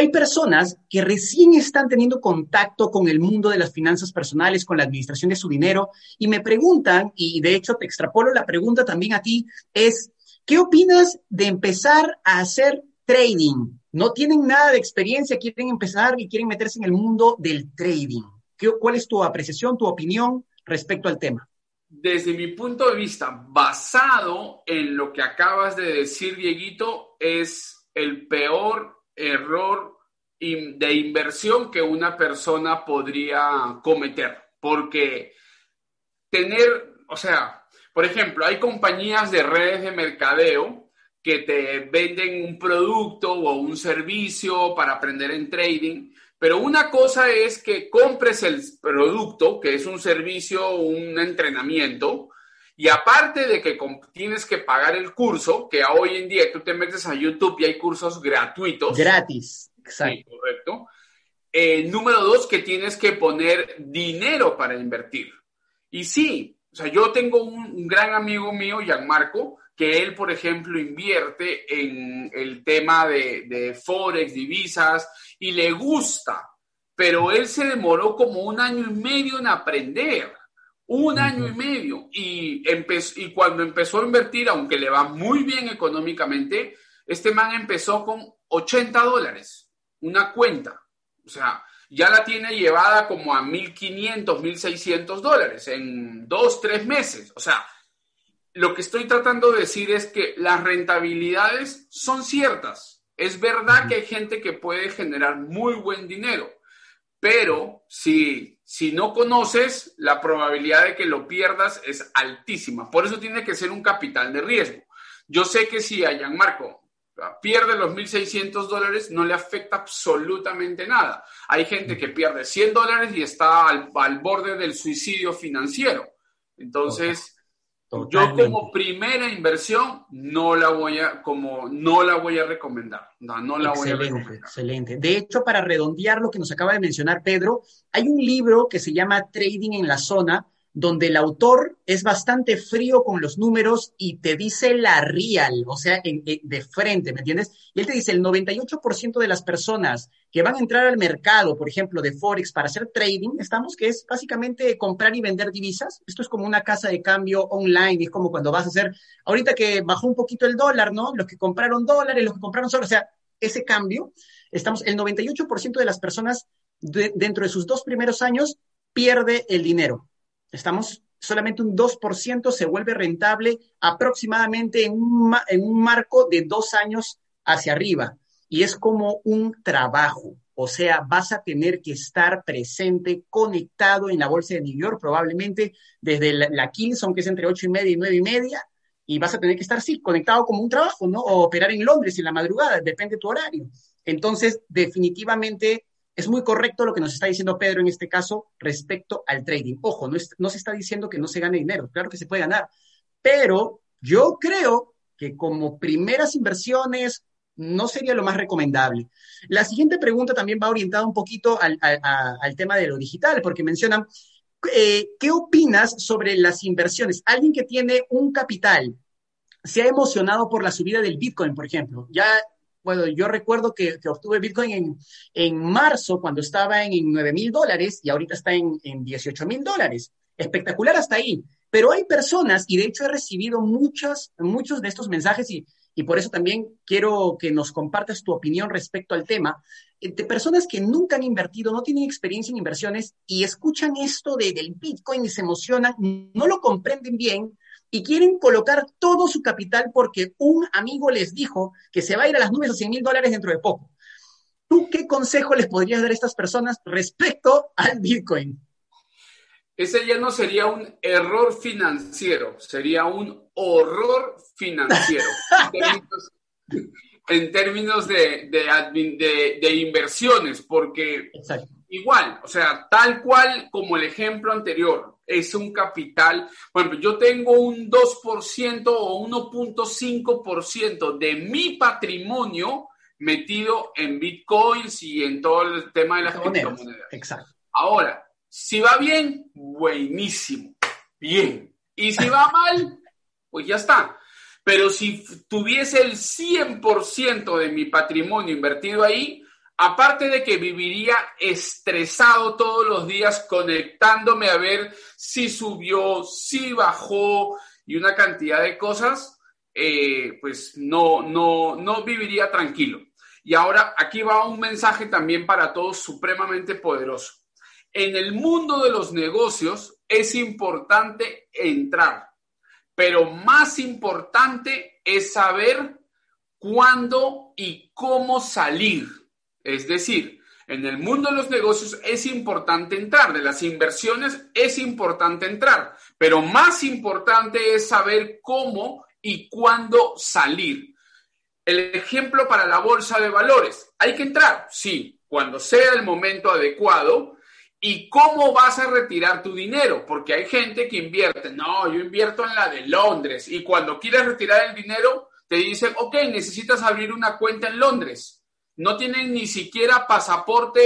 hay personas que recién están teniendo contacto con el mundo de las finanzas personales, con la administración de su dinero, y me preguntan, y de hecho te extrapolo la pregunta también a ti, es, ¿qué opinas de empezar a hacer trading? No tienen nada de experiencia, quieren empezar y quieren meterse en el mundo del trading. ¿Cuál es tu apreciación, tu opinión respecto al tema? Desde mi punto de vista, basado en lo que acabas de decir, Dieguito, es el peor error de inversión que una persona podría cometer. Porque tener, o sea, por ejemplo, hay compañías de redes de mercadeo que te venden un producto o un servicio para aprender en trading, pero una cosa es que compres el producto, que es un servicio, un entrenamiento, y aparte de que tienes que pagar el curso, que hoy en día tú te metes a YouTube y hay cursos gratuitos. Gratis, exacto. correcto. Eh, número dos, que tienes que poner dinero para invertir. Y sí, o sea, yo tengo un, gran amigo mío, Gianmarco, que él, por ejemplo, invierte en el tema de, de Forex, divisas, y le gusta, pero él se demoró como un año y medio en aprender un año y medio. Y, y cuando empezó a invertir, aunque le va muy bien económicamente, este man empezó con 80 dólares, una cuenta. O sea, ya la tiene llevada como a 1.500, 1.600 dólares en dos, tres meses. O sea, lo que estoy tratando de decir es que las rentabilidades son ciertas. Es verdad que hay gente que puede generar muy buen dinero, pero si si no conoces, la probabilidad de que lo pierdas es altísima. Por eso tiene que ser un capital de riesgo. Yo sé que si a Gianmarco pierde los 1.600 dólares, no le afecta absolutamente nada. Hay gente que pierde 100 dólares y está al, borde del suicidio financiero. Entonces, yo como primera inversión no la voy a, como, no la voy a recomendar. No, no la voy a recomendar. Excelente. De hecho, para redondear lo que nos acaba de mencionar Pedro, hay un libro que se llama Trading en la Zona, donde el autor es bastante frío con los números y te dice la real, o sea, de frente, ¿me entiendes? Y él te dice, el 98% de las personas que van a entrar al mercado, por ejemplo, de Forex para hacer trading, estamos, que es básicamente comprar y vender divisas. Esto es como una casa de cambio online, es como cuando vas a hacer, ahorita que bajó un poquito el dólar, ¿no? Los que compraron dólares, los que compraron soles, o sea, ese cambio, estamos, el 98% de las personas dentro de sus dos primeros años pierde el dinero Estamos, solamente un 2% se vuelve rentable aproximadamente en un, en un marco de dos años hacia arriba. Y es como un trabajo. O sea, vas a tener que estar presente, conectado en la bolsa de New York, probablemente desde la, la Kingston, que es entre ocho y media y nueve y media, y vas a tener que estar, sí, conectado como un trabajo, ¿no? O operar en Londres en la madrugada, depende de tu horario. Entonces, definitivamente es muy correcto lo que nos está diciendo Pedro en este caso respecto al trading. Ojo, no, se está diciendo que no se gane dinero, claro que se puede ganar, pero yo creo que como primeras inversiones no sería lo más recomendable. La siguiente pregunta también va orientada un poquito al, tema de lo digital, porque mencionan, eh, ¿qué opinas sobre las inversiones? Alguien que tiene un capital, se ha emocionado por la subida del Bitcoin, por ejemplo. Ya bueno, yo recuerdo que, obtuve Bitcoin en, en, marzo cuando estaba en, en 9 mil dólares y ahorita está en, en 18 mil dólares. Espectacular hasta ahí. Pero hay personas, y de hecho he recibido muchas, muchos de estos mensajes y, y por eso también quiero que nos compartas tu opinión respecto al tema, eh, de personas que nunca han invertido, no tienen experiencia en inversiones y escuchan esto de, del Bitcoin y se emocionan, no lo comprenden bien y quieren colocar todo su capital porque un amigo les dijo que se va a ir a las nubes a 100 mil dólares dentro de poco. ¿Tú qué consejo les podrías dar a estas personas respecto al Bitcoin? Ese ya no sería un error financiero, sería un horror financiero. en términos, de, de, de, inversiones, porque igual, o sea, tal cual como el ejemplo anterior, es un capital. Bueno, yo tengo un 2% o 1.5% de mi patrimonio metido en bitcoins y en todo el tema de las criptomonedas. Exacto. Ahora, si va bien, buenísimo, bien. Y si va mal, pues ya está. Pero si tuviese el 100% de mi patrimonio invertido ahí, aparte de que viviría estresado todos los días conectándome a ver si subió, si bajó y una cantidad de cosas, eh, pues no, no, no viviría tranquilo. Y ahora aquí va un mensaje también para todos supremamente poderoso. En el mundo de los negocios es importante entrar, pero más importante es saber cuándo y cómo salir. Es decir, en el mundo de los negocios es importante entrar, de las inversiones es importante entrar, pero más importante es saber cómo y cuándo salir. El ejemplo para la bolsa de valores, hay que entrar, sí, cuando sea el momento adecuado. ¿Y cómo vas a retirar tu dinero? Porque hay gente que invierte, no, yo invierto en la de Londres y cuando quieres retirar el dinero te dicen, ok, necesitas abrir una cuenta en Londres. No tienen ni siquiera pasaporte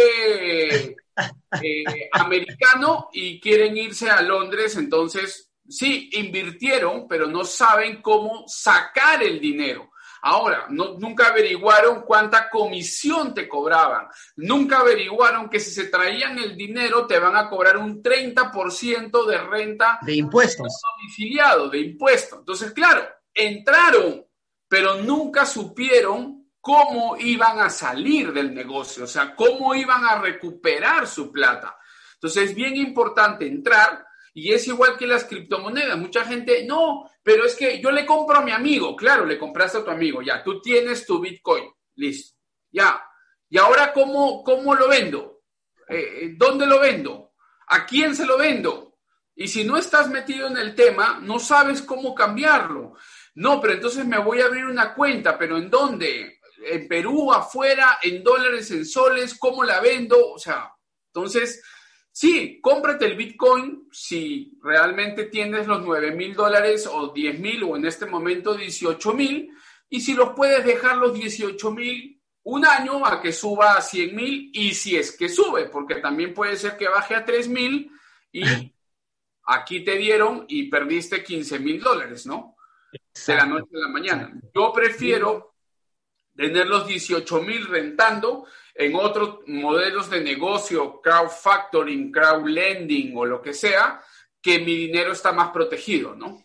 eh, americano y quieren irse a Londres, entonces sí, invirtieron, pero no saben cómo sacar el dinero. Ahora, nunca averiguaron cuánta comisión te cobraban. Nunca averiguaron que si se traían el dinero te van a cobrar un 30% de renta. De impuestos. Domiciliado, de impuestos. Entonces, claro, entraron, pero nunca supieron cómo iban a salir del negocio, o sea, cómo iban a recuperar su plata. Entonces, es bien importante entrar y es igual que las criptomonedas. Mucha gente, no, pero es que yo le compro a mi amigo. Claro, le compraste a tu amigo. Ya, tú tienes tu Bitcoin. Listo. Ya. ¿Y ahora cómo, cómo lo vendo? Eh, eh, ¿Dónde lo vendo? ¿A quién se lo vendo? Y si no estás metido en el tema, no sabes cómo cambiarlo. No, pero entonces me voy a abrir una cuenta, pero ¿en dónde? ¿En Perú, afuera, en dólares, en soles? ¿Cómo la vendo? O sea, entonces Sí, cómprate el Bitcoin si realmente tienes los 9 mil dólares o 10 mil o en este momento 18 mil. Y si los puedes dejar los 18 mil un año a que suba a 100 mil y si es que sube, porque también puede ser que baje a 3 mil y aquí te dieron y perdiste 15 mil dólares, ¿no? De la noche a la mañana. Yo prefiero tener los 18 mil rentando en otros modelos de negocio, crowdfactoring, crowdlending o lo que sea, que mi dinero está más protegido, ¿no?